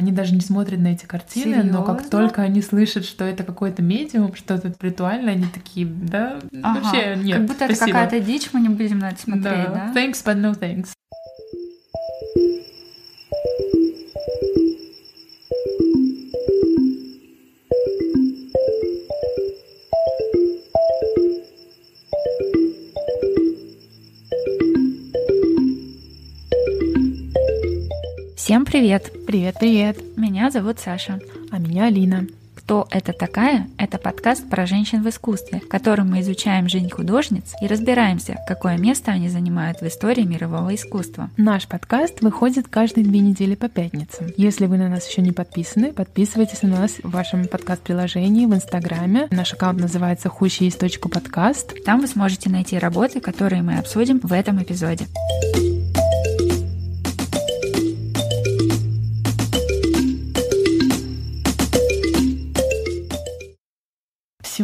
Они даже не смотрят на эти картины, Серьезно? но как только они слышат, что это какой-то медиум, что-то ритуальное, они такие, да, Ага. вообще нет, Как будто это спасибо». какая-то дичь, мы не будем на это смотреть, да? Thanks, but no thanks. Привет! Привет, привет. Меня зовут Саша. А меня Алина. Кто это такая? Это подкаст про женщин в искусстве, в котором мы изучаем жизнь художниц и разбираемся, какое место они занимают в истории мирового искусства. Наш подкаст выходит каждые две недели по пятницам. Если вы на нас еще не подписаны, подписывайтесь на нас в вашем подкаст-приложении, в Инстаграме. Наш аккаунт называется хущеист.подкаст. Там вы сможете найти работы, которые мы обсудим в этом эпизоде.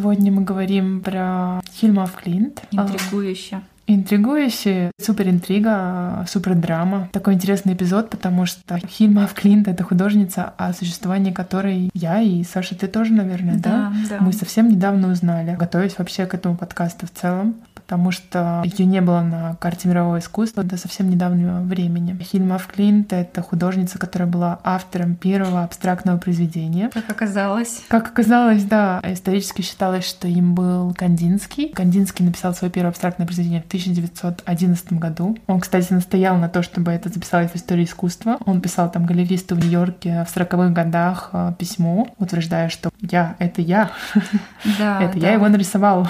Сегодня мы говорим про Хильма Флинт. Интригующе. Интригующий, супер интрига, супер драма. Такой интересный эпизод, потому что Хильма Клинт — это художница, о существовании которой я и Саша, ты тоже, наверное, да? да. Мы совсем недавно узнали, готовясь вообще к этому подкасту в целом, потому что ее не было на карте мирового искусства до совсем недавнего времени. Хильма Клинт — это художница, которая была автором первого абстрактного произведения. Как оказалось. Как оказалось, да, исторически считалось, что им был Кандинский. Кандинский написал свое первое абстрактное произведение в 1911 году. Он, кстати, настоял на то, чтобы это записалось в истории искусства. Он писал там галеристу в Нью-Йорке в 40-х годах э, письмо, утверждая, что я — это я, Да, это да. я его нарисовал.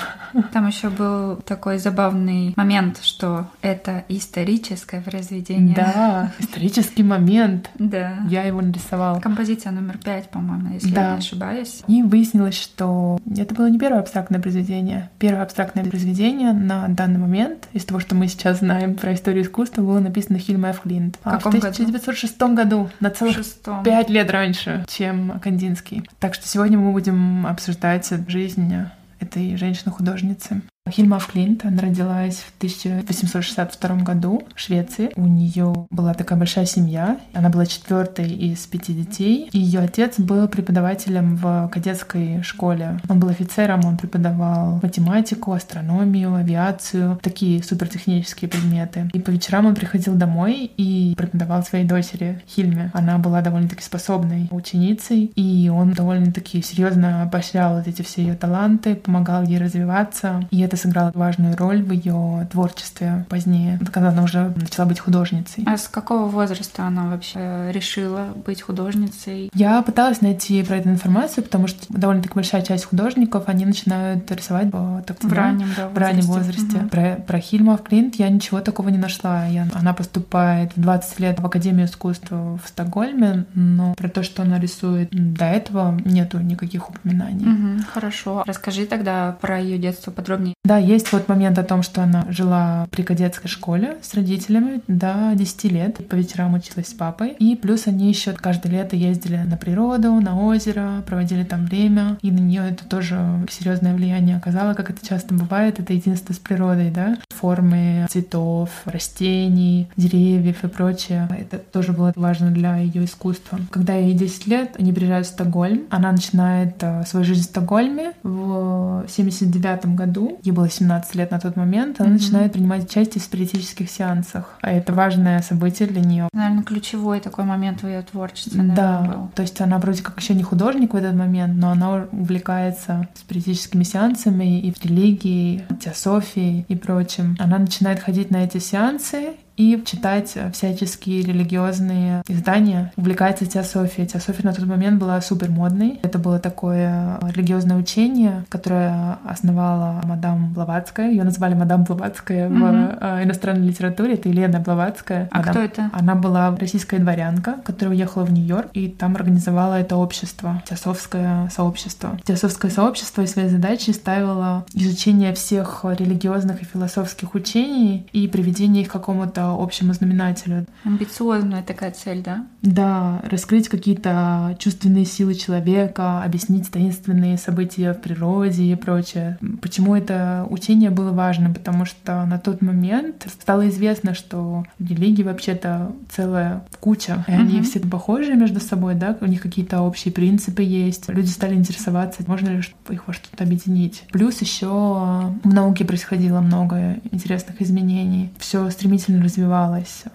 Там еще был такой забавный момент, что это историческое произведение. Да, исторический момент. Да. Я его нарисовал. Композиция номер пять, по-моему, если Да. я не ошибаюсь. И выяснилось, что это было не первое абстрактное произведение. Первое абстрактное произведение на данный момент, из того, что мы сейчас знаем про историю искусства, было написано Хильма Ф. Клинт. В каком в году? 1906 году, на В целых шестом. пять лет раньше, чем Кандинский. Так что сегодня мы будем обсуждать жизнь этой женщины-художницы. Хильма Ф. Клинт, она родилась в 1862 году в Швеции. У нее была такая большая семья. Она была четвертой из пяти детей. Ее отец был преподавателем в кадетской школе. Он был офицером, он преподавал математику, астрономию, авиацию, такие супертехнические предметы. И по вечерам он приходил домой и преподавал своей дочери Хильме. Она была довольно-таки способной ученицей, и он довольно-таки серьезно поощрял вот эти все ее таланты, помогал ей развиваться. И это сыграло важную роль в ее творчестве позднее, когда она уже начала быть художницей. А с какого возраста она вообще решила быть художницей? Я пыталась найти про это информацию, потому что довольно-таки большая часть художников, они начинают рисовать в, так В раннем, да, в раннем возрасте. Мгм. Про, про Хильма Клинт я ничего такого не нашла. Я- она поступает в 20 лет в Академию искусства в Стокгольме, но про то, что она рисует до этого, нету никаких упоминаний. Мгм, хорошо. Расскажи тогда про ее детство подробнее. Да, есть вот момент о том, что она жила при кадетской школе с родителями до 10 лет. По вечерам училась с папой. И плюс они еще каждое лето ездили на природу, на озеро, проводили там время. И на нее это тоже серьезное влияние оказало, как это часто бывает. Это единство с природой, да? Формы цветов, растений, деревьев и прочее. Это тоже было важно для ее искусства. Когда ей 10 лет, они приезжают в Стокгольм. Она начинает э, свою жизнь в Стокгольме в 79 году. Было 17 лет на тот момент. Она Мгм. начинает принимать участие в спиритических сеансах. А это важное событие для нее. Наверное, ключевой такой момент в ее творчестве, наверное, Да, был. то есть она вроде как еще не художник в этот момент, но она увлекается спиритическими сеансами и в религии, теософией и прочим. Она начинает ходить на эти сеансы и читать всяческие религиозные издания, увлекается теософией. Теософия на тот момент была супер модной. Это было такое религиозное учение, которое основала мадам Блаватская. Ее назвали мадам Блаватская Мгм. в э, иностранной литературе. Это Елена Блаватская. А Мадам- кто это? она была российская дворянка, которая уехала в Нью-Йорк и там организовала это общество, теософское сообщество. Теософское сообщество из своей задачи ставило изучение всех религиозных и философских учений и приведение их к какому-то общему знаменателю. Амбициозная такая цель, да? Да, раскрыть какие-то чувственные силы человека, объяснить таинственные события в природе и прочее. Почему это учение было важно? Потому что на тот момент стало известно, что религии вообще-то целая куча, и они все похожи между собой, да, у них какие-то общие принципы есть. Люди стали интересоваться, можно ли их во что-то объединить. Плюс еще в науке происходило много интересных изменений. Все стремительно развивалось.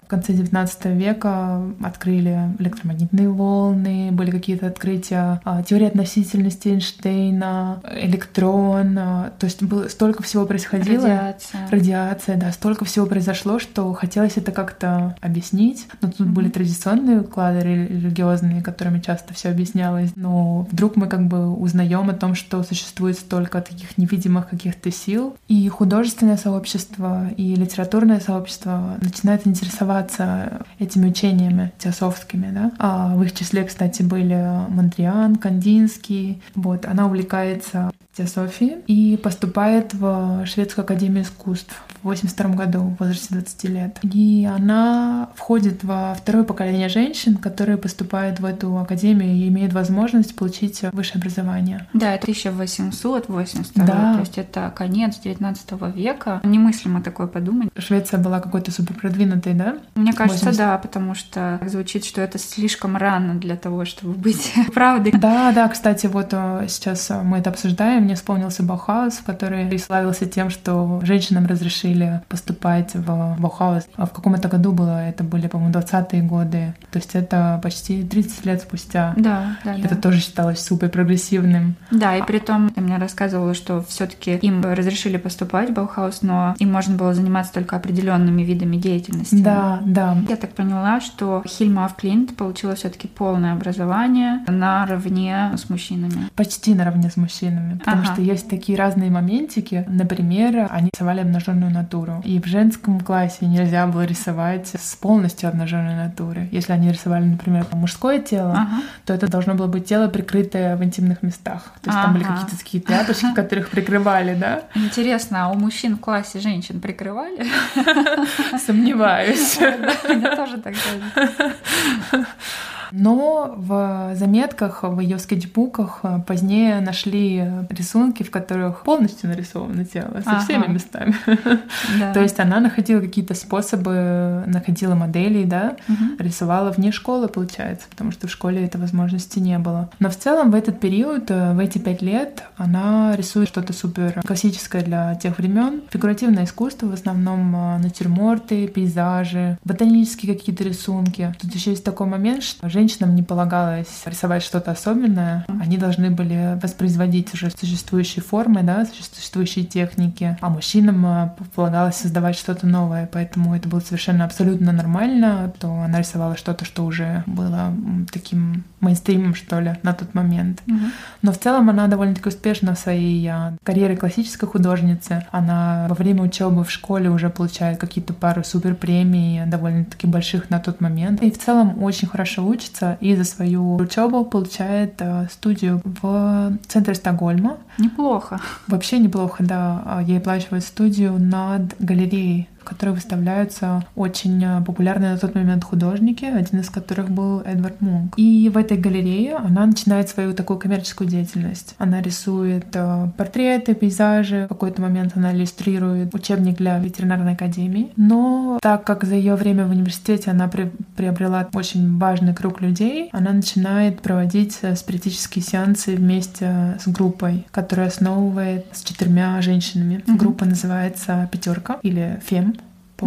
В конце XIX века открыли электромагнитные волны, были какие-то открытия а, теории относительности Эйнштейна, электрон. А, то есть было столько всего происходило. Радиация. Радиация, да, столько всего произошло, что хотелось это как-то объяснить. Но тут mm-hmm. были традиционные уклады религиозные, которыми часто все объяснялось. Но вдруг мы как бы узнаем о том, что существует столько таких невидимых каких-то сил. И художественное сообщество, и литературное сообщество начинает интересоваться этими учениями теософскими. Да? А в их числе, кстати, были Мандриан, Кандинский. Вот, она увлекается теософии и поступает в Шведскую академию искусств в 82 году в возрасте 20 лет. И она входит во второе поколение женщин, которые поступают в эту академию и имеют возможность получить высшее образование. Да, 1882, да. то есть это конец 19 века. Немыслимо такое подумать. Швеция была какой-то супер продвинутой, да? Мне кажется, 80... да, потому что звучит, что это слишком рано для того, чтобы быть правдой. Да, да, кстати, вот э, сейчас мы это обсуждаем, мне вспомнился Баухаус, который славился тем, что женщинам разрешили поступать в Баухаус. А в каком это году было? Это были, по-моему, 20-е годы. То есть это почти 30 лет спустя. Да, да. Это да. тоже считалось супер прогрессивным. Да, и при том ты мне рассказывала, что все таки им разрешили поступать в Баухаус, но им можно было заниматься только определенными видами деятельности. Да, да. Я так поняла, что Хильма Афклинт получила все таки полное образование наравне с мужчинами. Почти наравне с мужчинами потому ага. что есть такие разные моментики. Например, они рисовали обнаженную натуру. И в женском классе нельзя было рисовать с полностью обнаженной натуры. Если они рисовали, например, мужское тело, ага. то это должно было быть тело, прикрытое в интимных местах. То есть ага. там были какие-то такие тряпочки, которых прикрывали, да? Интересно, а у мужчин в классе женщин прикрывали? Сомневаюсь. Я тоже так но в заметках, в ее скетчбуках э, позднее нашли рисунки, в которых полностью нарисовано тело, со ага. всеми местами. Да. То есть она находила какие-то способы, находила моделей, да, угу. рисовала вне школы, получается, потому что в школе этой возможности не было. Но в целом в этот период, э, в эти пять лет, она рисует что-то супер классическое для тех времен. Фигуративное искусство, в основном э, натюрморты, пейзажи, ботанические какие-то рисунки. Тут еще есть такой момент, что женщинам не полагалось рисовать что-то особенное. Они должны были воспроизводить уже существующие формы, да, существующие техники, а мужчинам э, полагалось создавать что-то новое. Поэтому это было совершенно абсолютно нормально, то она рисовала что-то, что уже было таким мейнстримом, что ли, на тот момент. Угу. Но в целом она довольно-таки успешна в своей э, карьере классической художницы. Она во время учебы в школе уже получает какие-то пару супер премий, довольно-таки больших на тот момент. И в целом очень хорошо учится учится и за свою учебу получает э, студию в центре Стокгольма. Неплохо. Вообще неплохо, да. А ей оплачивают студию над галереей в которой выставляются очень э, популярные на тот момент художники, один из которых был Эдвард Мунк. И в этой галерее она начинает свою такую коммерческую деятельность. Она рисует э, портреты, пейзажи, в какой-то момент она иллюстрирует учебник для ветеринарной академии. Но так как за ее время в университете она при приобрела очень важный круг людей, она начинает проводить э, спиритические сеансы вместе с группой, которая основывает с четырьмя женщинами. Mm-hmm. Группа называется «Пятерка» или «Фем»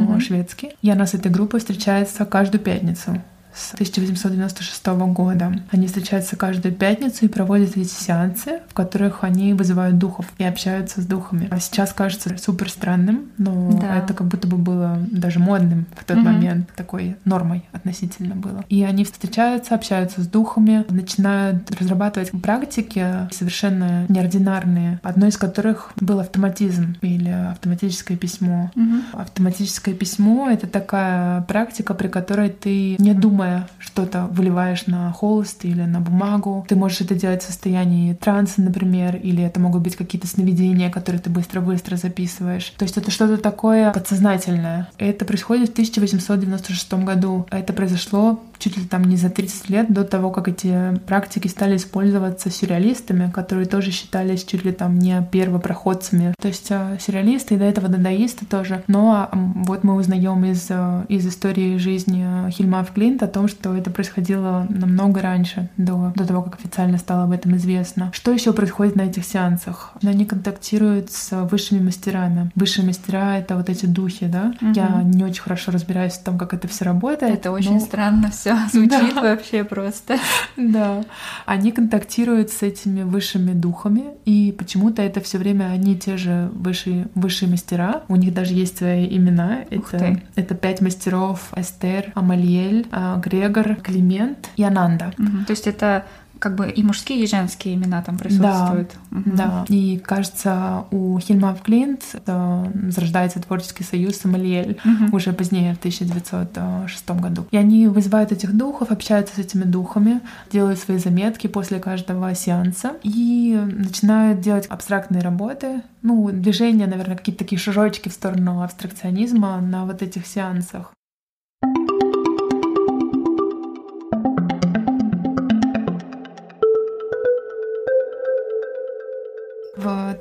по-шведски. И она с этой группой встречается каждую пятницу с 1896 года. Они встречаются каждую пятницу и проводят эти сеансы, в которых они вызывают духов и общаются с духами. А сейчас кажется супер странным, но да. это как будто бы было даже модным в тот угу. момент, такой нормой относительно было. И они встречаются, общаются с духами, начинают разрабатывать практики совершенно неординарные, одной из которых был автоматизм или автоматическое письмо. Угу. Автоматическое письмо — это такая практика, при которой ты не думаешь новое, что-то выливаешь на холст или на бумагу. Ты можешь это делать в состоянии транса, например, или это могут быть какие-то сновидения, которые ты быстро-быстро записываешь. То есть это что-то такое подсознательное. Это происходит в 1896 году. Это произошло чуть ли там не за 30 лет до того, как эти практики стали использоваться сюрреалистами, которые тоже считались чуть ли там не первопроходцами. То есть э, сюрреалисты и до этого дадаисты тоже. Но вот мы узнаем из, э, из истории жизни Хильма Флинт о том, что это происходило намного раньше, до, до того, как официально стало об этом известно. Что еще происходит на этих сеансах? Они контактируют с высшими мастерами. Высшие мастера — это вот эти духи, да? Угу. Я не очень хорошо разбираюсь в том, как это все работает. Это очень странно все звучит вообще просто. Да. Они контактируют с этими высшими духами, и почему-то это все время одни и те же высшие, высшие мастера. У них даже есть свои имена. Это, это пять мастеров Эстер, Амалиэль, а, Грегор, Климент и Ананда. Угу. То есть это как бы и мужские, и женские имена там присутствуют. Да, угу. да. И кажется, у Хильма Клинт зарождается творческий союз Самалиэль угу. уже позднее, в 1906 году. И они вызывают этих духов, общаются с этими духами, делают свои заметки после каждого сеанса и начинают делать абстрактные работы, ну, движения, наверное, какие-то такие шажочки в сторону абстракционизма на вот этих сеансах.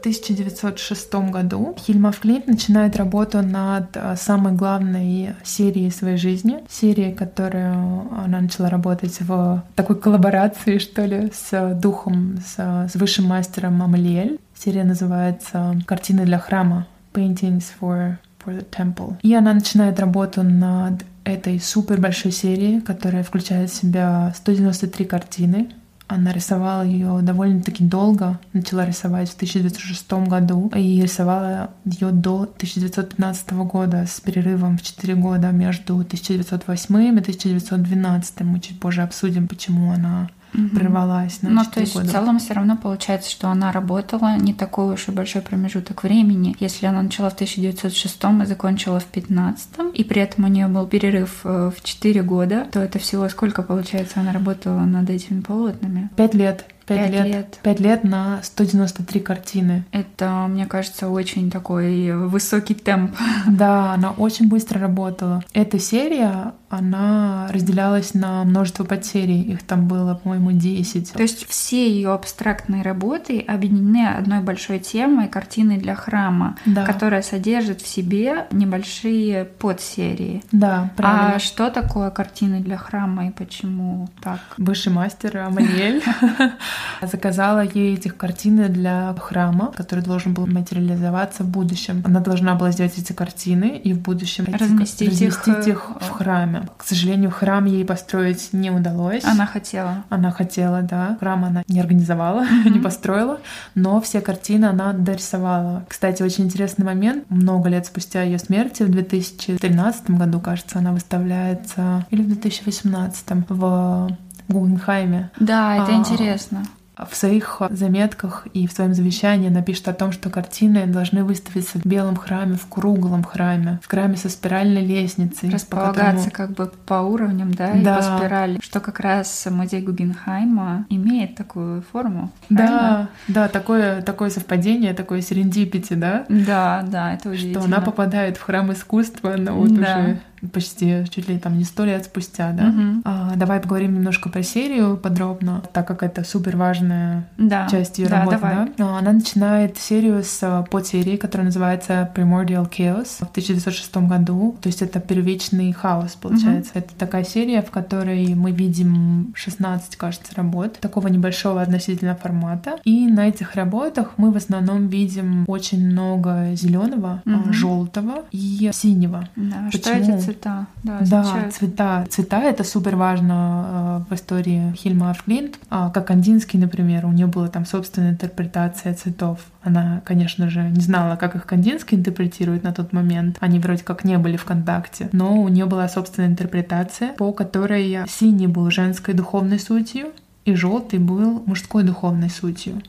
1906 году Хильма Флинт начинает работу над э, самой главной серией своей жизни. Серией, которую она начала работать в такой коллаборации, что ли, с духом, с, с высшим мастером Амалиэль. Серия называется «Картины для храма» Paintings for, for the Temple. И она начинает работу над этой супер большой серией, которая включает в себя 193 картины, она рисовала ее довольно-таки долго, начала рисовать в 1906 году и рисовала ее до 1915 года с перерывом в 4 года между 1908 и 1912. Мы чуть позже обсудим, почему она угу. прервалась на Ну, то есть года. в целом все равно получается, что она работала не такой уж и большой промежуток времени. Если она начала в 1906 и закончила в 15 и при этом у нее был перерыв э, в 4 года, то это всего сколько, получается, она работала над этими полотнами? Пять лет. Пять лет. лет. Пять лет на 193 картины. Это, мне кажется, очень такой высокий темп. Да, она очень быстро работала. Эта серия, она разделялась на множество подсерий. Их там было, по-моему, 10. То есть все ее абстрактные работы объединены одной большой темой картины для храма, да. которая содержит в себе небольшие подсерии. Да, правильно. А что такое картины для храма и почему так? Высший мастер Аманиэль заказала ей этих картины для храма, который должен был материализоваться в будущем. Она должна была сделать эти картины и в будущем разместить, разместить их, их в храме. К сожалению, храм ей построить не удалось. Она хотела. Она хотела, да. Храм она не организовала, mm-hmm. не построила, но все картины она дорисовала. Кстати, очень интересный момент. Много лет спустя ее смерти, в 2013 году, кажется, она выставляется, или в 2018 в Гугенхайме. Да, это а, интересно в своих заметках и в своем завещании напишет о том, что картины должны выставиться в белом храме, в круглом храме, в храме со спиральной лестницей. Располагаться которому... как бы по уровням, да, да, и по спирали. Что как раз музей Гугенхайма имеет такую форму. Да, да, такое, такое совпадение, такое серендипити, да? Да, да, это удивительно. Что она попадает в храм искусства, но вот да. уже почти чуть ли там не сто лет спустя, да. Угу. А, давай поговорим немножко про серию подробно, так как это супер важная да. часть ее да, работы, давай. да. А, она начинает серию с а, подсерии, которая называется Primordial Chaos в 1906 году. То есть это первичный хаос, получается. Угу. Это такая серия, в которой мы видим 16, кажется, работ такого небольшого относительно формата. И на этих работах мы в основном видим очень много зеленого, угу. желтого и синего. Да, Почему? что эти цвета, да, Да, цвета. Цвета — это супер важно э, в истории Хильма Флинт. А, как Кандинский, например, у нее была там собственная интерпретация цветов. Она, конечно же, не знала, как их Кандинский интерпретирует на тот момент. Они вроде как не были в контакте. Но у нее была собственная интерпретация, по которой синий был женской духовной сутью, и желтый был мужской духовной сутью.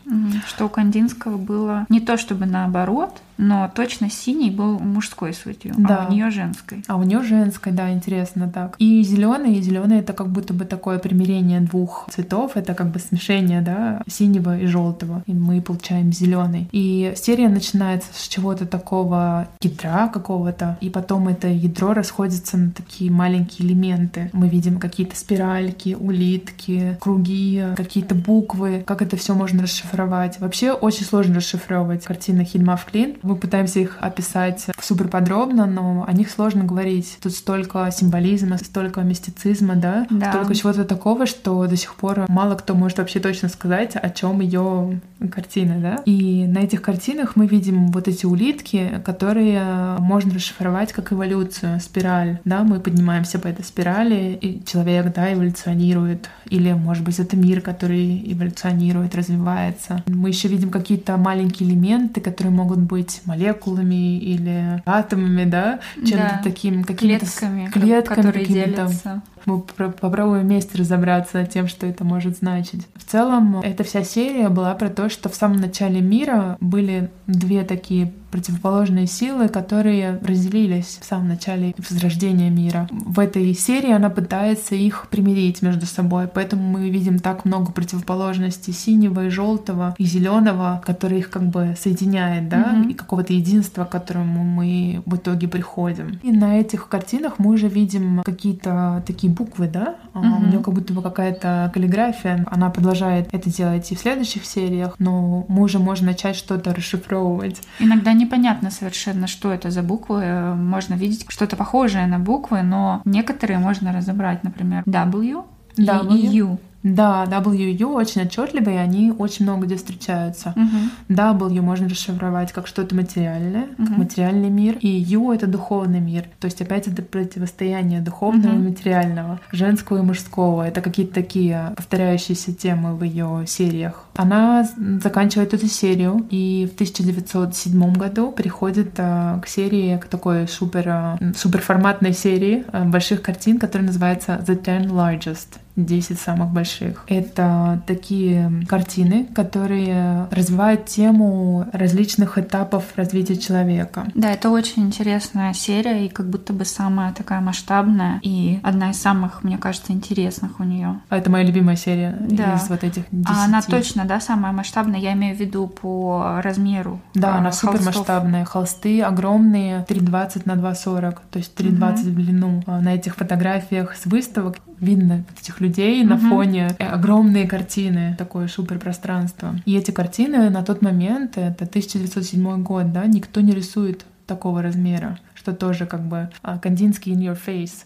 Что у Кандинского было не то чтобы наоборот, но точно синий был мужской сутью, да. а у нее женской. А у нее женской, да, интересно так. И зеленый, и зеленый это как будто бы такое примирение двух цветов, это как бы смешение, да, синего и желтого. И мы получаем зеленый. И серия начинается с чего-то такого ядра какого-то, и потом это ядро расходится на такие маленькие элементы. Мы видим какие-то спиральки, улитки, круги, какие-то буквы, как это все можно расшифровать. Вообще очень сложно расшифровывать картины Хильма Клин, мы пытаемся их описать супер подробно, но о них сложно говорить. Тут столько символизма, столько мистицизма, да, да. столько чего-то такого, что до сих пор мало кто может вообще точно сказать, о чем ее картина, да. И на этих картинах мы видим вот эти улитки, которые можно расшифровать как эволюцию, спираль, да, мы поднимаемся по этой спирали, и человек, да, эволюционирует, или, может быть, это мир, который эволюционирует, развивается. Мы еще видим какие-то маленькие элементы, которые могут быть молекулами или атомами, да, чем-то да. таким какими-то клетками, клетками которые делятся. Мы попробуем вместе разобраться тем, что это может значить. В целом, эта вся серия была про то, что в самом начале мира были две такие противоположные силы, которые разделились в самом начале возрождения мира. В этой серии она пытается их примирить между собой, поэтому мы видим так много противоположностей синего и желтого и зеленого, которые их как бы соединяет, да, mm-hmm. и какого-то единства, к которому мы в итоге приходим. И на этих картинах мы уже видим какие-то такие буквы, да, mm-hmm. у нее как будто бы какая-то каллиграфия, она продолжает это делать и в следующих сериях, но мы уже можем начать что-то расшифровывать. Иногда не непонятно совершенно, что это за буквы. Можно видеть что-то похожее на буквы, но некоторые можно разобрать, например, W, w. и U. Да, W U очень отчетливые, они очень много где встречаются. Угу. W можно расшифровать как что-то материальное, угу. как материальный мир, и U это духовный мир. То есть опять это противостояние духовного угу. и материального, женского и мужского. Это какие-то такие повторяющиеся темы в ее сериях. Она заканчивает эту серию и в 1907 году приходит а, к серии, к такой супер, а, суперформатной серии а, больших картин, которая называется The Ten Largest. 10 самых больших. Это такие картины, которые развивают тему различных этапов развития человека. Да, это очень интересная серия и как будто бы самая такая масштабная и одна из самых, мне кажется, интересных у нее. А это моя любимая серия да. из вот этих 10. А она точно, да, самая масштабная, я имею в виду по размеру. Да, она супер масштабная. Холсты огромные, 3,20 на 2,40, то есть 3,20 угу. в длину. А на этих фотографиях с выставок видно этих людей угу. на фоне огромные картины, такое супер пространство. И эти картины на тот момент, это 1907 год, да, никто не рисует такого размера что тоже как бы а, Кандинский in your face.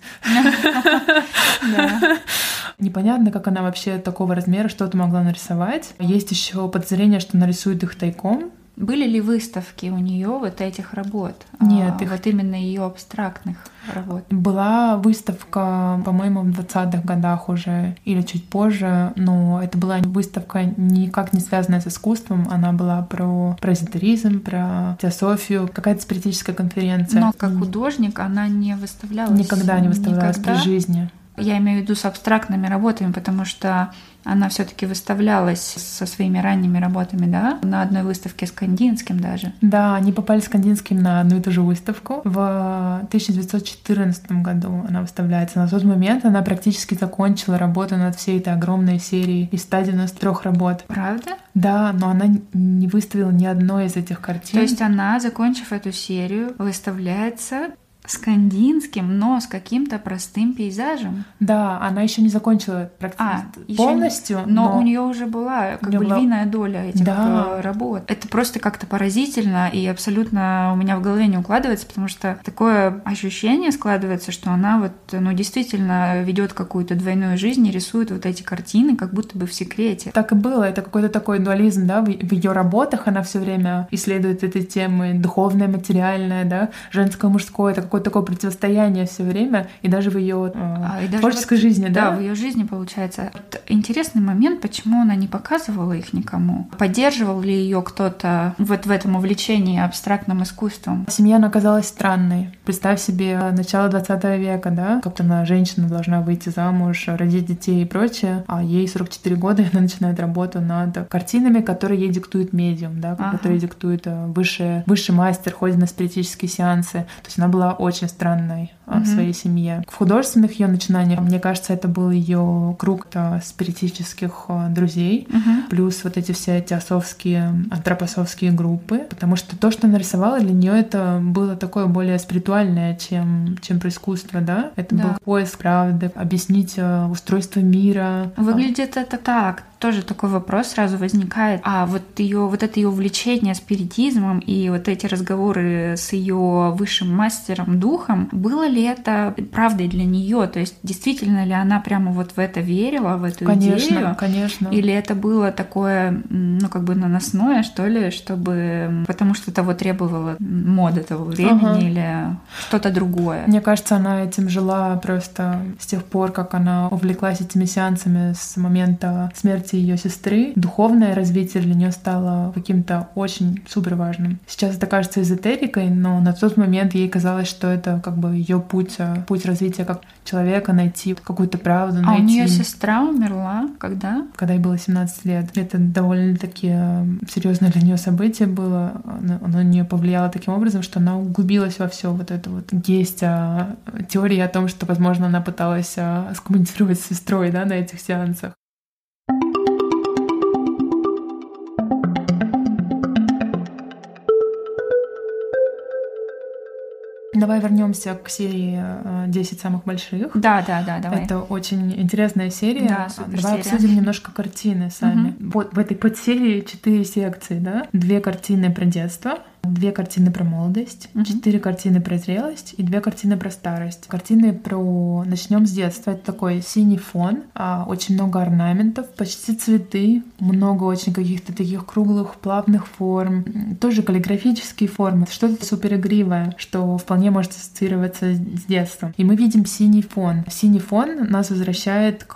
Непонятно, как она вообще такого размера что-то могла нарисовать. Есть еще подозрение, что нарисует их тайком, были ли выставки у нее вот этих работ? Нет, а, их... вот именно ее абстрактных работ. Была выставка, по-моему, в 20-х годах уже или чуть позже, но это была выставка никак не связанная с искусством, она была про, про эзотеризм, про теософию, какая-то спиритическая конференция. Но как художник она не выставлялась? Никогда не выставлялась никогда? при жизни. Я имею в виду с абстрактными работами, потому что она все-таки выставлялась со своими ранними работами, да, на одной выставке с Кандинским даже. Да, они попали с Кандинским на одну и ту же выставку. В 1914 году она выставляется. На тот момент она практически закончила работу над всей этой огромной серией из 193 работ. Правда? Да, но она не выставила ни одной из этих картин. То есть она, закончив эту серию, выставляется с Кандинским, но с каким-то простым пейзажем. Да, она еще не закончила практически а, полностью. Не... Но, но у нее уже была как бы была... львиная доля этих да. Э, работ. Это просто как-то поразительно и абсолютно у меня в голове не укладывается, потому что такое ощущение складывается, что она вот, ну, действительно ведет какую-то двойную жизнь и рисует вот эти картины, как будто бы в секрете. Так и было. Это какой-то такой дуализм, да, в, в ее работах она все время исследует эти темы духовное, материальное, да, женское, мужское. Это какой какое-то такое противостояние все время, и даже в ее э, А, творческой вот- жизни, Да, да? в ее жизни получается. Вот интересный момент, почему она не показывала их никому. Поддерживал ли ее кто-то вот в этом увлечении абстрактным искусством? Семья она оказалась странной. Представь себе начало 20 века, да, как она, женщина, должна выйти замуж, родить детей и прочее, а ей 44 года, и она начинает работу над картинами, которые ей диктует медиум, да, Ага. которые диктует э, высший, высший мастер, ходит на спиритические сеансы. То есть она была очень странной а, в своей семье. В художественных ее начинаниях, мне кажется, это был ее круг спиритических э, друзей, Мгм. плюс вот эти все теософские, антропософские группы, потому что то, что она рисовала, для нее это было такое более спиритуальное, чем, чем про искусство, да? Это Да. был поиск правды, объяснить э, устройство мира. Выглядит это так. Тоже такой вопрос сразу возникает. А вот ее, вот это ее увлечение спиритизмом и вот эти разговоры с ее высшим мастером духом, было ли это правдой для нее? То есть действительно ли она прямо вот в это верила, в эту Конечно, идею? конечно. Или это было такое, ну, как бы наносное, что ли, чтобы... Потому что того требовала мода того времени Ага. или что-то другое? Мне кажется, она этим жила просто с тех пор, как она увлеклась этими сеансами с момента смерти ее сестры. Духовное развитие для нее стало каким-то очень супер важным. Сейчас это кажется эзотерикой, но на тот момент ей казалось, что это как бы ее путь, э, путь развития как человека, найти какую-то правду, А у найти... нее сестра умерла когда? Когда ей было 17 лет. Это довольно-таки э, серьезное для нее событие было. Оно, оно на нее повлияло таким образом, что она углубилась во все вот это вот. Есть а, теории о том, что, возможно, она пыталась а, скоммуницировать с сестрой да, на этих сеансах. Давай вернемся к серии э, 10 самых больших. Да, да, да, давай. Это очень интересная серия. Да, супер Давай серия. обсудим немножко картины сами. Вот в этой подсерии четыре секции, да? Две картины про детство, две картины про молодость, Мгм. четыре картины про зрелость и две картины про старость. Картины про... Начнем с детства. Это такой синий фон, а, очень много орнаментов, почти цветы, много очень каких-то таких круглых, плавных форм, тоже каллиграфические формы, что-то супер игривое, что вполне может ассоциироваться с с детством. И мы видим синий фон. Синий фон нас возвращает к,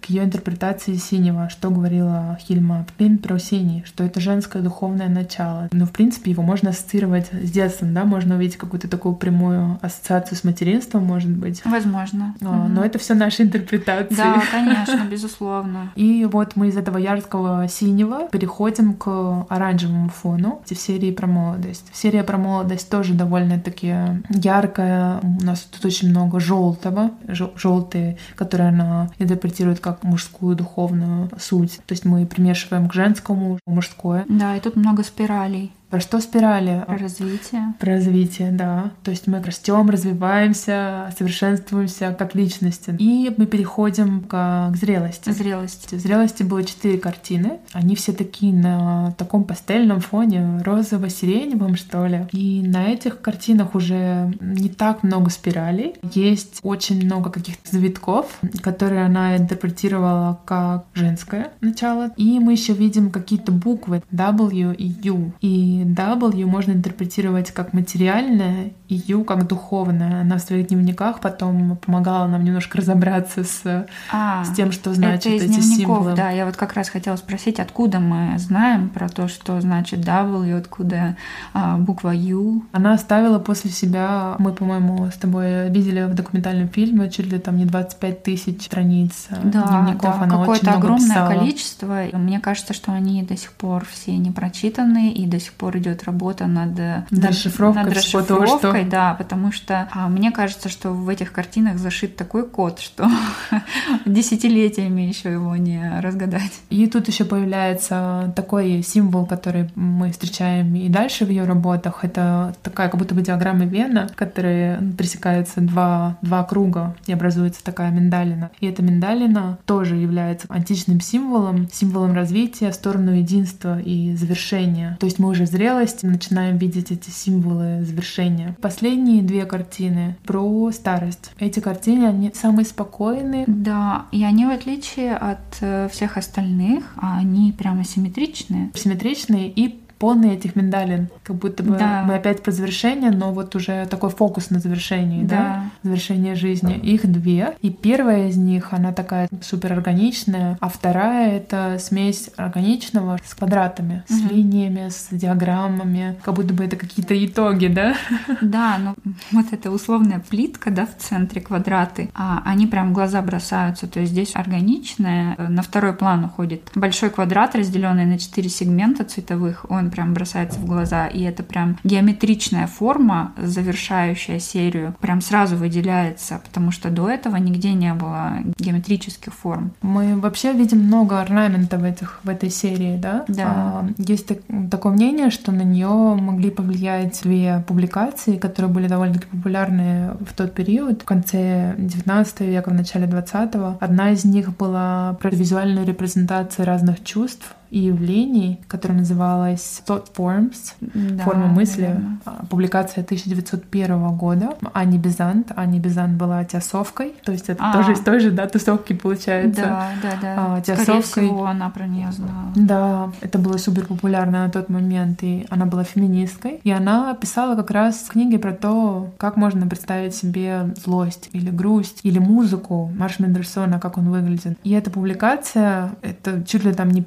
к ее интерпретации синего, что говорила Хильма Плин про синий, что это женское духовное начало. Но, в принципе, его можно ассоциировать с детством, да, можно увидеть какую-то такую прямую ассоциацию с материнством, может быть. Возможно. А, Мгм. Но это все наши интерпретации. Да, конечно, безусловно. И вот мы из этого яркого синего переходим к оранжевому фону в серии про молодость. Серия про молодость тоже довольно-таки яркая. У нас тут очень много желтого, желтые, которые она интерпретирует как мужскую духовную суть. То есть мы примешиваем к женскому мужское. Да, и тут много спиралей Про что спирали? про развитие. Про развитие, да. То есть мы растем, развиваемся, совершенствуемся как личности. И мы переходим к, к зрелости. Зрелость. В зрелости было четыре картины. Они все такие на таком пастельном фоне, розово-сиреневом, что ли. И на этих картинах уже не так много спиралей. Есть очень много каких-то завитков, которые она интерпретировала как женское начало. И мы еще видим какие-то буквы W и U. И W можно интерпретировать как материальное, и U как духовное. Она в своих дневниках потом помогала нам немножко разобраться с, А, с тем, что значит это из эти дневников, символы. да. Я вот как раз хотела спросить, откуда мы знаем про то, что значит W, откуда а, буква U. Она оставила после себя, мы, по-моему, с тобой видели в документальном фильме, чуть ли там не 25 тысяч страниц э, Да, дневников. да, Она какое-то огромное писала. количество. И Мне кажется, что они до сих пор все не прочитаны, и до сих пор идет работа над, э, Над расшифровкой над всего того, что- расшифровкой, да, потому что а, мне кажется, что в этих картинах зашит такой код, что десятилетиями еще его не разгадать. И тут еще появляется такой символ, который мы встречаем и дальше в ее работах. Это такая как будто бы диаграмма Вена, в которой пересекаются два, два круга и образуется такая миндалина. И эта миндалина тоже является античным символом, символом развития в сторону единства и завершения. То есть мы уже в зрелости начинаем видеть эти символы завершения. Последние две картины про старость. Эти картины, они самые спокойные, Да, и они, в отличие от э, всех остальных, они прямо симметричные. симметричные и полный этих миндалин. Как будто бы Да. мы опять про завершение, но вот уже такой фокус на завершении, да? Да. Завершение жизни. Их две. И первая из них, она такая супер органичная, а вторая — это смесь органичного с квадратами, с Мгм. линиями, с диаграммами. Как будто бы это какие-то итоги, да? Да, но вот эта условная плитка, да, в центре квадраты, а они прям в глаза бросаются. То есть здесь органичное, э, на второй план уходит большой квадрат, разделенный на четыре сегмента цветовых, он прям бросается в глаза, и это прям геометричная форма, завершающая серию, прям сразу выделяется, потому что до этого нигде не было геометрических форм. Мы вообще видим много орнамента в, этих, в этой серии, да? Да. А, есть так- такое мнение, что на нее могли повлиять две публикации, которые были довольно-таки популярны в тот период, в конце 19 века, в начале 20 Одна из них была про визуальную репрезентацию разных чувств и явлений, которая называлась Thought Forms, Да, Форма мысли. наверное. А, Публикация 1901 года. Ани Бизант. Ани Бизант была теософкой, то есть это А. тоже из той же, да, тусовки получается. Да, да, да. А, Скорее теософкой. всего, она про нее знала. Да, это было супер популярно на тот момент, и она была феминисткой. И она писала как раз книги про то, как можно представить себе злость или грусть, или музыку Марш Мендельсона, как он выглядит. И эта публикация, это чуть ли там не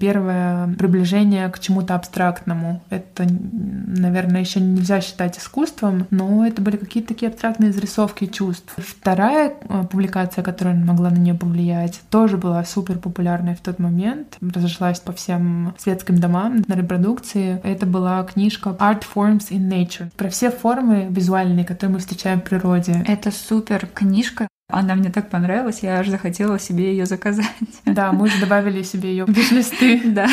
первое приближение к чему-то абстрактному. Это, наверное, еще нельзя считать искусством, но это были какие-то такие абстрактные зарисовки чувств. Вторая э, публикация, которая могла на нее повлиять, тоже была супер популярной в тот момент, разошлась по всем светским домам на репродукции. Это была книжка Art Forms in Nature про все формы визуальные, которые мы встречаем в природе. Это супер книжка. Она мне так понравилась, я аж захотела себе ее заказать. Да, мы уже добавили себе ее в листы. Да.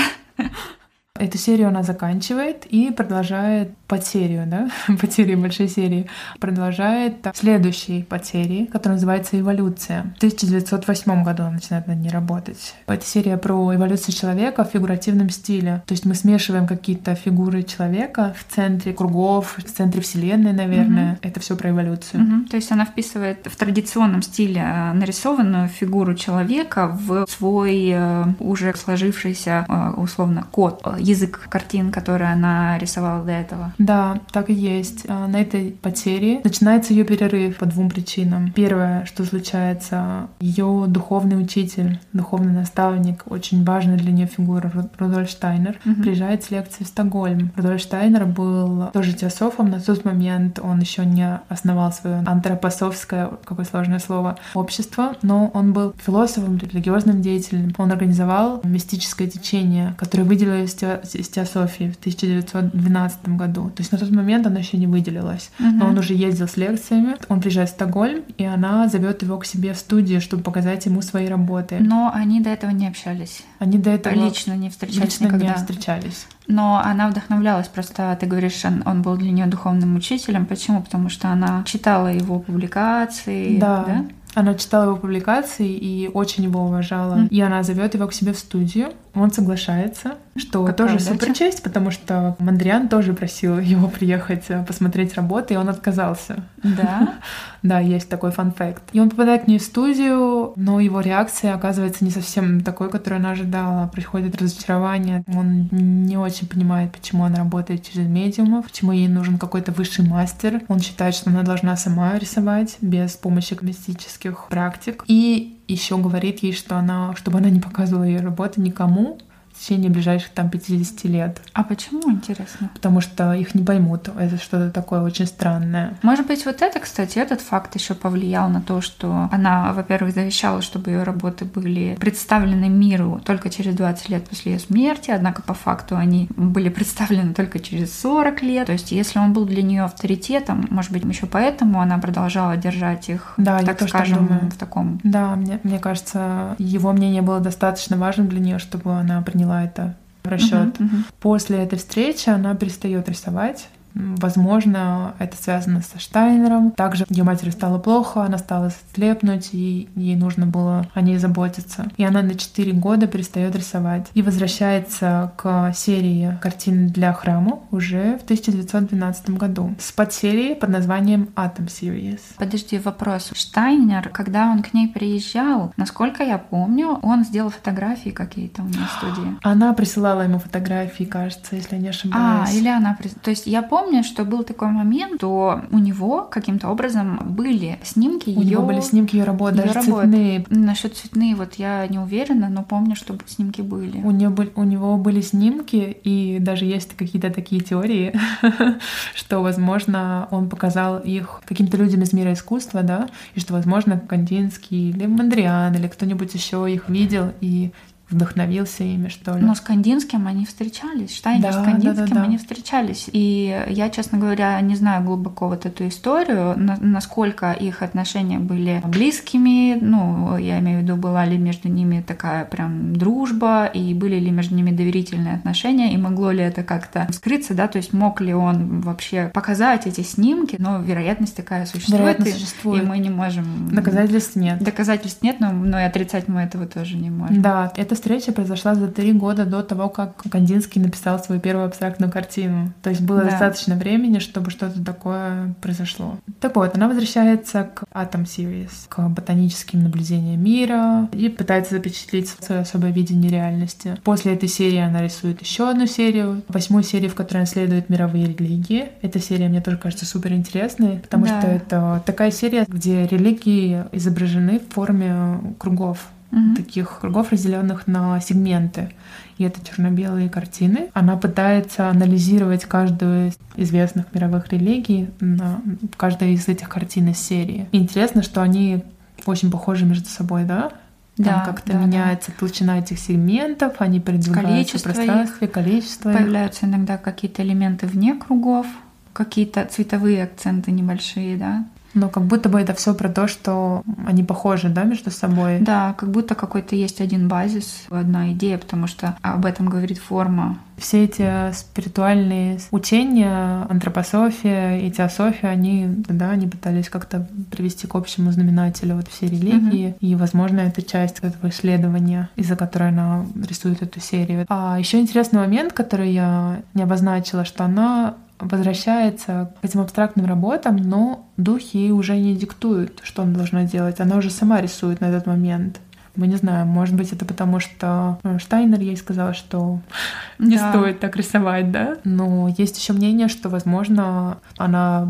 Эту серию она заканчивает и продолжает подсерию, да, подсерию большой серии, продолжает следующей подсерии, которая называется «Эволюция». В 1908 году она начинает над ней работать. Это серия про эволюцию человека в фигуративном стиле. То есть мы смешиваем какие-то фигуры человека в центре кругов, в центре Вселенной, наверное. Это все про эволюцию. Мгм. То есть она вписывает в традиционном стиле э, нарисованную фигуру человека в свой э, уже сложившийся э, условно код, язык картин, который она рисовала до этого. Да, так и есть. А, На этой потере начинается ее перерыв по двум причинам. Первое, что случается, ее духовный учитель, духовный наставник, очень важная для нее фигура Ру- Рудольф Штайнер, Мгм. приезжает с лекции в Стокгольм. Рудольф Штайнер был тоже теософом. На тот момент он еще не основал свое антропософское, какое сложное слово, общество, но он был философом, религиозным деятелем. Он организовал мистическое течение, которое выделилось из теософии в 1912 году. То есть на тот момент оно еще не выделилось. Мгм. Но он уже ездил с лекциями. Он приезжает в Стокгольм, и она зовет его к себе в студию, чтобы показать ему свои работы. Но они до этого не общались. Они до этого Лично не встречались лично никогда. не встречались. Но она вдохновлялась просто, ты говоришь, он, он был для нее духовным учителем. Почему? Потому что она читала его публикации. Да. Она читала его публикации и очень его уважала. Мгм. И она зовет его к себе в студию. Он соглашается, что Какая тоже удача. супер честь, потому что Мандриан тоже просил его приехать э, посмотреть работы, и он отказался. Да. Да, есть такой фан-факт. И он попадает к ней в студию, но его реакция оказывается не совсем такой, которую она ожидала. Приходит разочарование. Он не очень понимает, почему она работает через медиумов, почему ей нужен какой-то высший мастер. Он считает, что она должна сама рисовать без помощи мистических практик. И еще говорит ей, что она, чтобы она не показывала ее работы никому в течение ближайших там 50 лет, А почему, интересно? потому что их не поймут. Это что-то такое очень странное. Может быть, вот это, кстати, этот факт еще повлиял на то, что она, во-первых, завещала, чтобы ее работы были представлены миру только через 20 лет после ее смерти, однако по факту они были представлены только через 40 лет. То есть, если он был для нее авторитетом, может быть, еще поэтому она продолжала держать их, Да, так так скажем, думаю. в таком Да, мне, мне кажется, его мнение было достаточно важным для нее, чтобы она приняла это в расчет. Мгм, мгм. После этой встречи она перестает рисовать. Возможно, это связано со Штайнером. Также ее матери стало плохо, она стала слепнуть, и ей нужно было о ней заботиться. И она на 4 года перестает рисовать и возвращается к серии картин для храма уже в 1912 году с подсерией под названием Atom Series. Подожди, вопрос. Штайнер, когда он к ней приезжал, насколько я помню, он сделал фотографии какие-то у нее в студии. Она присылала ему фотографии, кажется, если я не ошибаюсь. А, или она... То есть я помню, что был такой момент, что у него каким-то образом были снимки у ее... него были снимки ее работы, даже работы. цветные. Насчет цветные вот я не уверена, но помню, что снимки были. У, нее, у него были снимки, и даже есть какие-то такие теории, что, возможно, он показал их каким-то людям из мира искусства, да, и что, возможно, Кандинский или Мандриан или кто-нибудь еще их видел и вдохновился ими, что ли. Но с Кандинским они встречались, Штайнер Да, с Кандинским да, да, да. они встречались. И я, честно говоря, не знаю глубоко вот эту историю, на- насколько их отношения были близкими, ну, я имею в виду, была ли между ними такая прям дружба, и были ли между ними доверительные отношения, и могло ли это как-то скрыться, да, то есть мог ли он вообще показать эти снимки, но вероятность такая существует, Вероятность и- существует. и мы не можем... Доказательств нет. Доказательств нет, но, но и отрицать мы этого тоже не можем. Да, эта встреча произошла за три года до того, как Кандинский написал свою первую абстрактную картину. То есть было Да. достаточно времени, чтобы что-то такое произошло. Так вот, она возвращается к Atom Series, к ботаническим наблюдениям мира и пытается запечатлеть свое особое видение реальности. После этой серии она рисует еще одну серию, восьмую серию, в которой она исследует мировые религии. Эта серия мне тоже кажется супер интересной, потому Да. что это такая серия, где религии изображены в форме кругов Мгм. таких кругов, разделенных на сегменты. И это черно-белые картины. Она пытается анализировать каждую из известных мировых религий на каждой из этих картин из серии. И интересно, что они очень похожи между собой, да? Там Да, как-то да, да. меняется толщина этих сегментов, они передвигаются Количество в пространстве, количество. их. Появляются иногда какие-то элементы вне кругов, какие-то цветовые акценты небольшие, да. Но как будто бы это все про то, что они похожи, да, между собой. Да, как будто какой-то есть один базис, одна идея, потому что об этом говорит форма. Все эти спиритуальные учения, антропософия и теософия, они, да, они пытались как-то привести к общему знаменателю вот все религии. И, возможно, это часть этого исследования, из-за которой она рисует эту серию. А еще интересный момент, который я не обозначила, что она возвращается к этим абстрактным работам, но духи ей уже не диктуют, что она должна делать. Она уже сама рисует на этот момент. Мы не знаем, может быть, это потому, что э, Штайнер ей сказал, что не Да. стоит так рисовать, да? Но есть еще мнение, что, возможно, она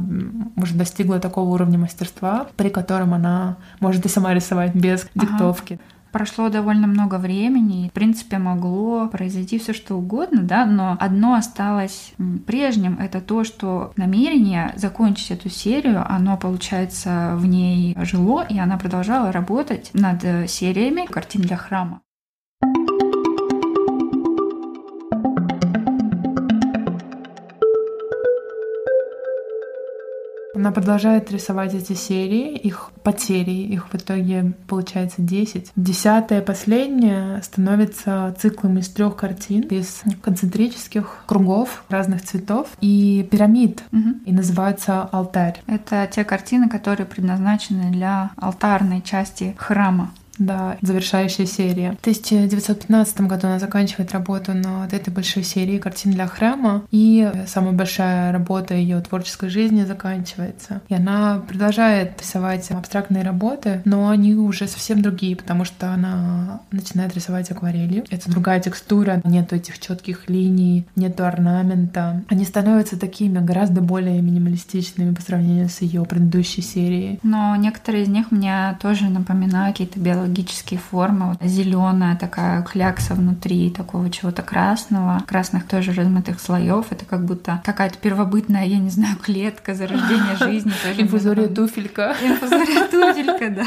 уже достигла такого уровня мастерства, при котором она может и сама рисовать без Ага. диктовки. Прошло довольно много времени, и, в принципе, могло произойти все что угодно, да, но одно осталось прежним, это то, что намерение закончить эту серию, оно, получается, в ней жило, и она продолжала работать над э, сериями картин для храма. Она продолжает рисовать эти серии, их подсерии, их в итоге получается 10. Десятая, последняя, становится циклом из трех картин, из концентрических кругов разных цветов и пирамид, Мгм. и называется «Алтарь». Это те картины, которые предназначены для алтарной части храма. Да, завершающая серия. В 1915 году она заканчивает работу над этой большой серией картин для храма, и самая большая работа ее творческой жизни заканчивается. И она продолжает рисовать абстрактные работы, но они уже совсем другие, потому что она начинает рисовать акварелью. Это другая текстура, нету этих четких линий, нету орнамента. Они становятся такими гораздо более минималистичными по сравнению с ее предыдущей серией. Но некоторые из них мне тоже напоминают какие-то биологические формы. Вот зеленая такая клякса внутри такого чего-то красного, красных тоже размытых слоев. Это как будто какая-то первобытная, я не знаю, клетка зарождения жизни. Инфузория туфелька. Инфузория туфелька, да.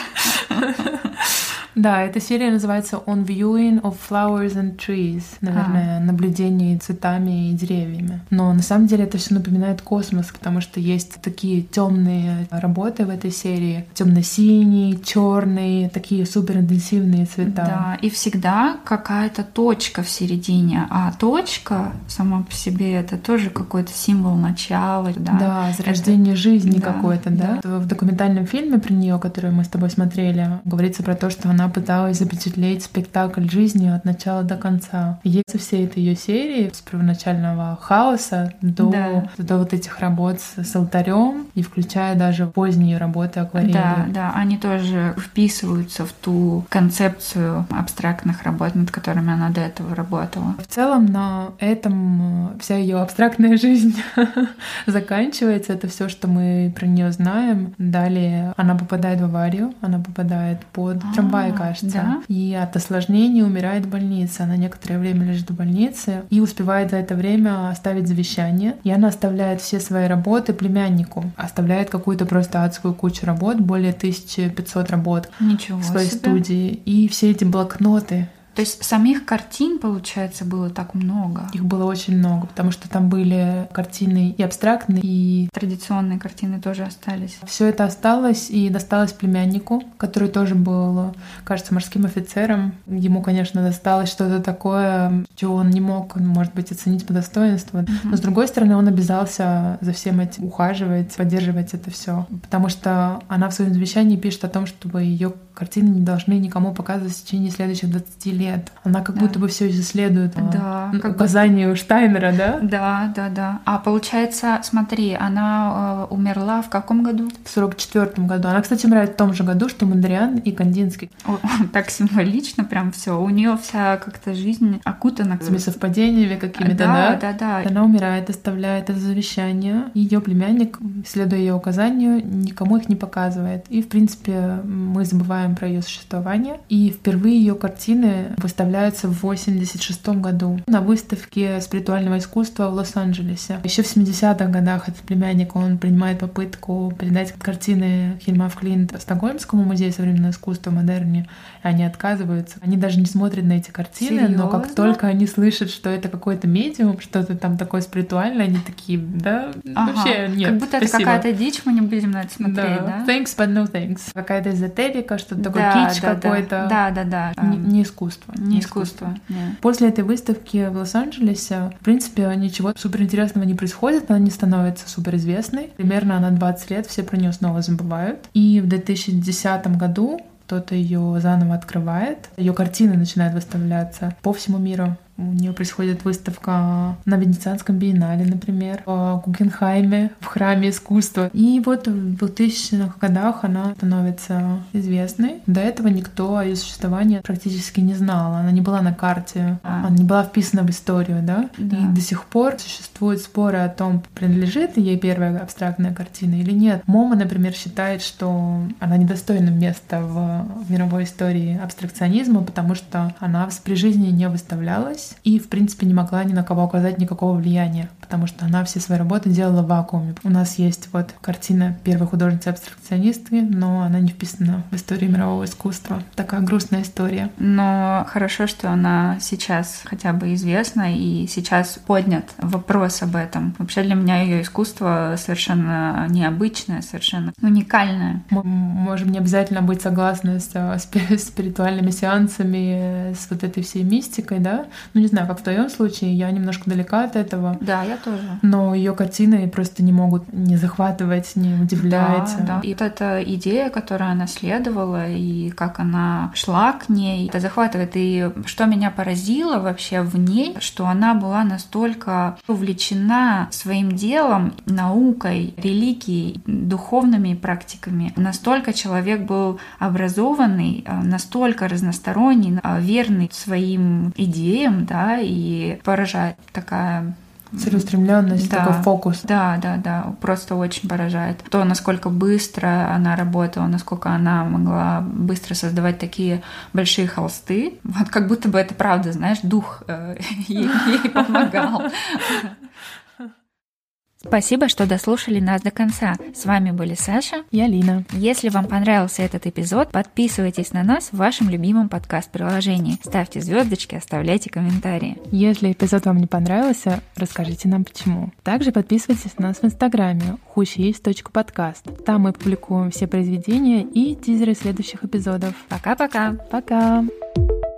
Да, эта серия называется On Viewing of Flowers and Trees. Наверное, а. наблюдение цветами и деревьями. Но на самом деле это все напоминает космос, потому что есть такие темные работы в этой серии. Темно-синий, черный, такие супер интенсивные цвета. Да, и всегда какая-то точка в середине. А точка сама по себе это тоже какой-то символ начала. Да, да зарождение это... жизни да, какой-то, да? да. В документальном фильме про нее, который мы с тобой смотрели, говорится про то, что она пыталась запечатлеть спектакль жизни от начала до конца. Есть все этой ее серии с первоначального хаоса до, да. до вот этих работ с, с алтарем и включая даже поздние работы акварели. Да, да, они тоже вписываются в ту концепцию абстрактных работ, над которыми она до этого работала. В целом на этом э, вся ее абстрактная жизнь заканчивается. Это все, что мы про нее знаем. Далее она попадает в аварию, она попадает под а, трамвай, кажется, да? и от осложнений умирает в больнице. Она некоторое время лежит в больнице и успевает за это время оставить завещание. И она оставляет все свои работы племяннику, оставляет какую-то просто адскую кучу работ, более 1500 работ Ничего в своей себе. студии. И все эти блокноты, то есть самих картин, получается, было так много? Их было очень много, потому что там были картины и абстрактные, и... Традиционные картины тоже остались. Все это осталось и досталось племяннику, который тоже был, кажется, морским офицером. Ему, конечно, досталось что-то такое, чего он не мог, может быть, оценить по достоинству. Угу. Но, с другой стороны, он обязался за всем этим ухаживать, поддерживать это все, потому что она в своем завещании пишет о том, чтобы ее картины не должны никому показывать в течение следующих 20 лет. Она как да. будто бы все еще следует да, а, указанию бы... Штайнера, да? Да, да, да. А получается, смотри, она э, умерла в каком году? В 44 году. Она, кстати, умирает в том же году, что Мандриан и Кандинский. О, так символично прям все. У нее вся как-то жизнь окутана. С совпадениями какими-то, да? Да, да, да. Она умирает, оставляет это завещание. Ее племянник, следуя ее указанию, никому их не показывает. И, в принципе, мы забываем знаем про ее существование. И впервые ее картины выставляются в 86 году на выставке спиритуального искусства в Лос-Анджелесе. Еще в 70-х годах этот племянник, он принимает попытку передать картины Хельма Фклинт Стокгольмскому музею современного искусства модерне. И они отказываются. Они даже не смотрят на эти картины, Серьезно? но как только они слышат, что это какой-то медиум, что-то там такое спиритуальное, они такие, да, ага. вообще нет. Как будто спасибо. это какая-то дичь, мы не будем на это смотреть, да? да? Thanks, but no thanks. Какая-то эзотерика, что что-то такое да, кич да, какой-то. Да, да, да. Не, не искусство. Не, искусство. искусство. После этой выставки в Лос-Анджелесе, в принципе, ничего суперинтересного не происходит, она не становится суперизвестной. Примерно она 20 лет, все про нее снова забывают. И в 2010 году кто-то ее заново открывает. Ее картины начинают выставляться по всему миру. У нее происходит выставка на Венецианском биеннале, например, в Гугенхайме, в храме искусства. И вот в 2000-х годах она становится известной. До этого никто о ее существовании практически не знал. Она не была на карте, а. она не была вписана в историю, да? да? И до сих пор существуют споры о том, принадлежит ей первая абстрактная картина или нет. Мома, например, считает, что она недостойна места в, мировой истории абстракционизма, потому что она при жизни не выставлялась и, в принципе, не могла ни на кого оказать никакого влияния, потому что она все свои работы делала в вакууме. У нас есть вот картина первой художницы-абстракционистки, но она не вписана в историю мирового искусства. Такая грустная история. Но хорошо, что она сейчас хотя бы известна, и сейчас поднят вопрос об этом. Вообще для меня ее искусство совершенно необычное, совершенно уникальное. Мы можем не обязательно быть согласны с, с спиритуальными сеансами, с вот этой всей мистикой, да, ну, не знаю, как в твоем случае, я немножко далека от этого. Да, я тоже. Но ее картины просто не могут не захватывать, не удивлять. Да, да. И вот эта идея, которую она следовала, и как она шла к ней, это захватывает. И что меня поразило вообще в ней, что она была настолько увлечена своим делом, наукой, религией, духовными практиками. Настолько человек был образованный, настолько разносторонний, верный своим идеям, да, и поражает такая целеустремленность, да, такой фокус. Да, да, да, просто очень поражает. То, насколько быстро она работала, насколько она могла быстро создавать такие большие холсты. Вот как будто бы это правда, знаешь, дух э, ей, ей помогал. Спасибо, что дослушали нас до конца. С вами были Саша и Алина. Если вам понравился этот эпизод, подписывайтесь на нас в вашем любимом подкаст-приложении. Ставьте звездочки, оставляйте комментарии. Если эпизод вам не понравился, расскажите нам почему. Также подписывайтесь на нас в инстаграме хущеесть.подкаст. Там мы публикуем все произведения и тизеры следующих эпизодов. Пока-пока. Пока. -пока. Пока.